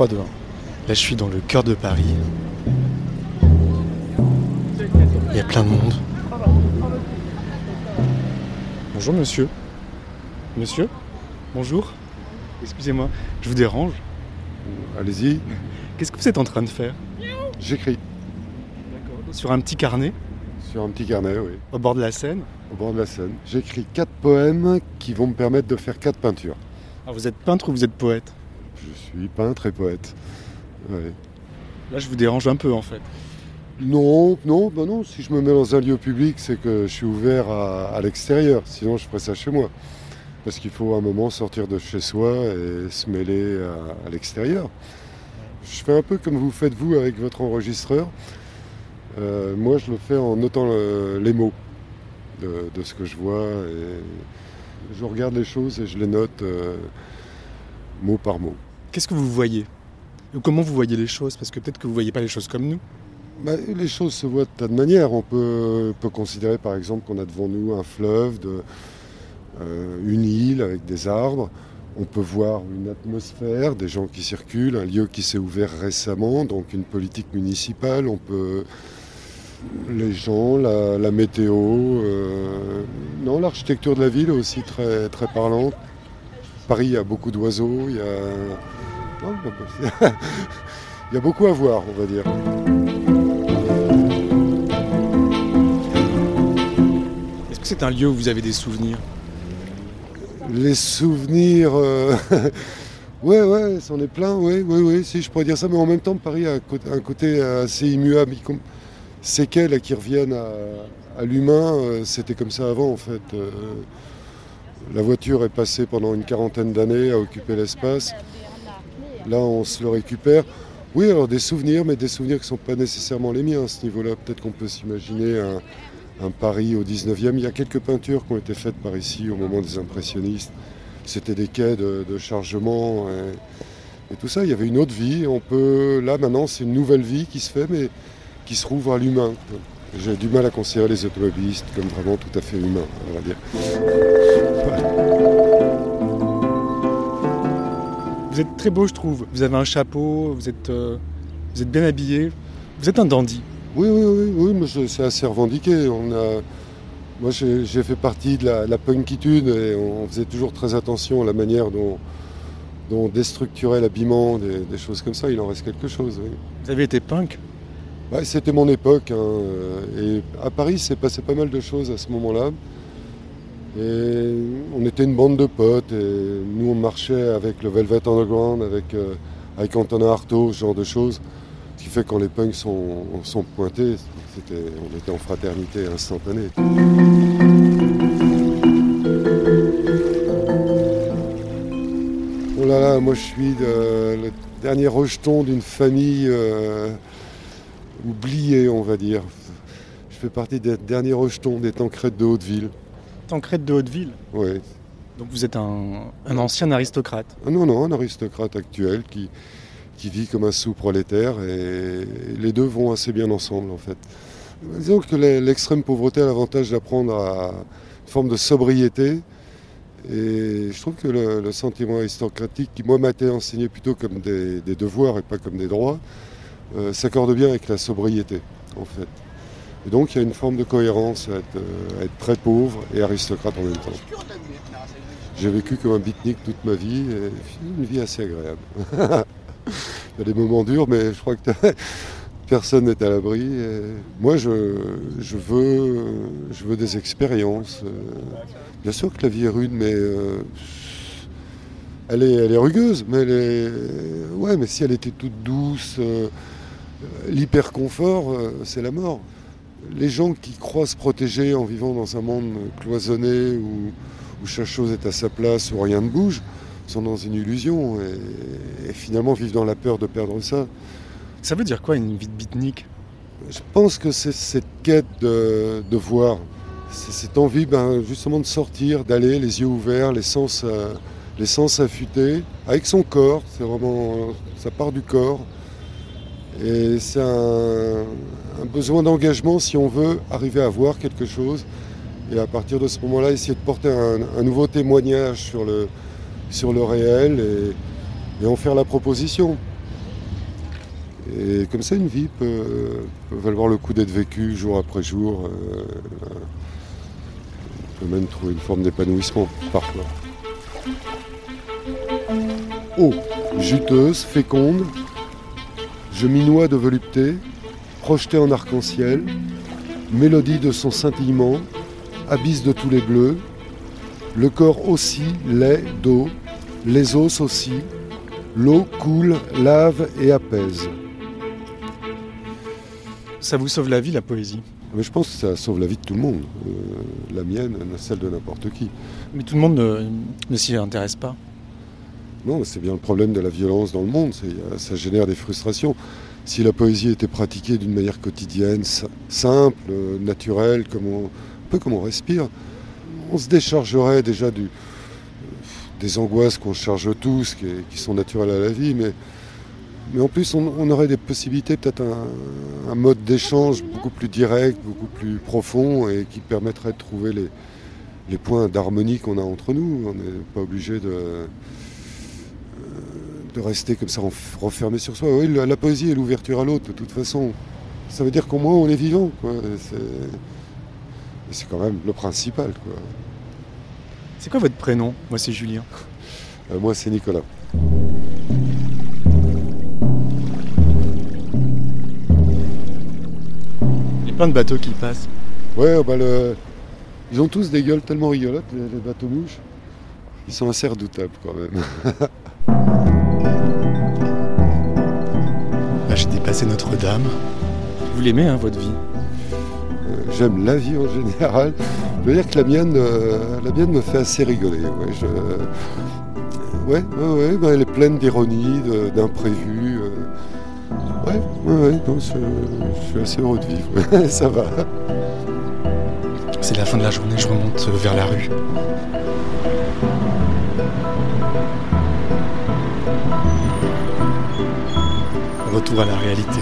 3, 2, 1. Là, je suis dans le cœur de Paris. Il y a plein de monde. Bonjour, monsieur. Monsieur Bonjour Excusez-moi, je vous dérange Allez-y, Qu'est-ce que vous êtes en train de faire? J'écris Sur un petit carnet, sur un petit carnet, oui, au bord de la Seine au bord de la Seine. J'écris quatre poèmes qui vont me permettre de faire quatre peintures. Alors, vous êtes peintre ou vous êtes poète? Je suis peintre et poète. Ouais. Là, je vous dérange un peu en fait. Non, non, bah non, si je me mets dans un lieu public, c'est que je suis ouvert à, à l'extérieur. Sinon, je ferais ça chez moi. Parce qu'il faut à un moment sortir de chez soi et se mêler à, à l'extérieur. Je fais un peu comme vous faites vous avec votre enregistreur. Euh, moi, je le fais en notant le- les mots de, de ce que je vois. Et je regarde les choses et je les note euh, mot par mot. Qu'est-ce que vous voyez? Ou comment vous voyez les choses? Parce que peut-être que vous voyez pas les choses comme nous. Bah, les choses se voient de tas de manières. On peut, peut considérer par exemple qu'on a devant nous un fleuve, euh, une île avec des arbres. On peut voir une atmosphère, des gens qui circulent, un lieu qui s'est ouvert récemment, donc une politique municipale. On peut les gens, la, la météo, euh, non, l'architecture de la ville est aussi très très parlante. Paris, il y a beaucoup d'oiseaux, il y a, non, il y a beaucoup à voir, on va dire. Est-ce que c'est un lieu où vous avez des souvenirs? Les souvenirs. euh, ouais, ouais, c'en est plein, oui, oui, oui, si je pourrais dire ça, mais en même temps, Paris a un côté- assez immuable. Séquelles qui reviennent à, à l'humain, euh, c'était comme ça avant en fait. Euh, La voiture est passée pendant une quarantaine d'années à occuper l'espace. Là, on se le récupère. Oui, alors des souvenirs, mais des souvenirs qui ne sont pas nécessairement les miens à ce niveau-là. Peut-être qu'on peut s'imaginer un, Paris au 19e. Il y a quelques peintures qui ont été faites par ici au moment des impressionnistes. C'était des quais de, chargement et, et tout ça. Il y avait une autre vie. On peut, là, maintenant, c'est une nouvelle vie qui se fait, mais qui se rouvre à l'humain. J'ai du mal à considérer les automobilistes comme vraiment tout à fait humains, on va dire. Vous êtes très beau, je trouve. Vous avez un chapeau, vous êtes, euh, vous êtes bien habillé. Vous êtes un dandy. Oui, oui, oui, oui, mais c'est assez revendiqué. On a, moi, j'ai fait partie de la, la punkitude et on faisait toujours très attention à la manière dont, dont on déstructurait l'habillement, des, des choses comme ça. Il en reste quelque chose. oui. Vous avez été punk? Ouais, C'était mon époque. hein, euh, et à Paris, s'est passé pas mal de choses à ce moment-là. Et on était une bande de potes. Et nous, on marchait avec le Velvet Underground, avec, euh, avec Antonin Artaud, ce genre de choses. Ce qui fait que quand les punks sont, sont pointés, on était en fraternité instantanée. Oh là là, moi je suis le dernier rejeton d'une famille euh, oubliée, on va dire. Je fais partie des derniers rejetons des Tancrèdes de Hauteville. Tancrède de Hauteville. Ouais. Donc vous êtes un, un ancien aristocrate. Ah non, non, un aristocrate actuel qui, qui vit comme un sous-prolétaire et les deux vont assez bien ensemble en fait. Disons que l'e- l'extrême pauvreté a l'avantage d'apprendre à une forme de sobriété et je trouve que le, le sentiment aristocratique qui moi m'a été enseigné plutôt comme des, des devoirs et pas comme des droits euh, s'accorde bien avec la sobriété en fait. Et donc il y a une forme de cohérence à être, euh, très pauvre et aristocrate en même temps. J'ai vécu comme un beatnik toute ma vie et une vie assez agréable. Il y a des moments durs, mais je crois que personne n'est à l'abri. Moi, je, veux, des expériences. Euh, Bien sûr que la vie est rude, mais euh, elle, est, rugueuse. Mais si elle était toute douce, euh, l'hyper confort, c'est la mort. Les gens qui croient se protéger en vivant dans un monde cloisonné où, où chaque chose est à sa place, où rien ne bouge, sont dans une illusion et, et finalement vivent dans la peur de perdre ça. Ça veut dire quoi une vie de beatnik? Je pense que c'est cette quête de, de voir, c'est cette envie ben, justement de sortir, d'aller les yeux ouverts, les sens, euh, les sens affûtés, avec son corps, c'est vraiment, ça part du corps. Et c'est un, besoin d'engagement si on veut arriver à voir quelque chose. Et à partir de ce moment-là, essayer de porter un, nouveau témoignage sur le, sur le réel et, en faire la proposition. Et comme ça, une vie peut, valoir le coup d'être vécue jour après jour. Euh, on peut même trouver une forme d'épanouissement parfois. Eau, juteuse, féconde, je m'y noie de volupté, projetée en arc-en-ciel, mélodie de son scintillement, abysse de tous les bleus, le corps aussi, lait d'eau, les os aussi, l'eau coule, lave et apaise. Ça vous sauve la vie, la poésie Mais je pense que ça sauve la vie de tout le monde. Euh, la mienne, celle de n'importe qui. Mais tout le monde ne, s'y intéresse pas. Non, c'est bien le problème de la violence dans le monde. Ça génère des frustrations. Si la poésie était pratiquée d'une manière quotidienne, simple, naturelle, comme un peu comme on respire, on se déchargerait déjà des angoisses qu'on charge tous, qui, sont naturelles à la vie, mais, en plus on, aurait des possibilités, peut-être un, mode d'échange beaucoup plus direct, beaucoup plus profond, et qui permettrait de trouver les, points d'harmonie qu'on a entre nous. On n'est pas obligé de, euh, de rester comme ça refermé sur soi. Oui, la, poésie est l'ouverture à l'autre, de toute façon. Ça veut dire qu'au moins on est vivant. C'est quand même le principal. C'est quoi votre prénom Moi, c'est Julien? Euh, moi, c'est Nicolas. Il y a plein de bateaux qui passent. Ouais, bah ils ont tous des gueules tellement rigolotes, les, bateaux mouches. Ils sont assez redoutables quand même. Dépassé Notre-Dame. Vous l'aimez, hein, votre vie? J'aime la vie en général. Je veux dire que la mienne, euh, la mienne me fait assez rigoler. Ouais, je... ouais, ouais, bah, elle est pleine d'ironie, d'imprévus. Euh. Ouais, ouais, ouais je, suis assez heureux de vivre. Ça va. C'est la fin de la journée, je remonte vers la rue. Retour à la réalité.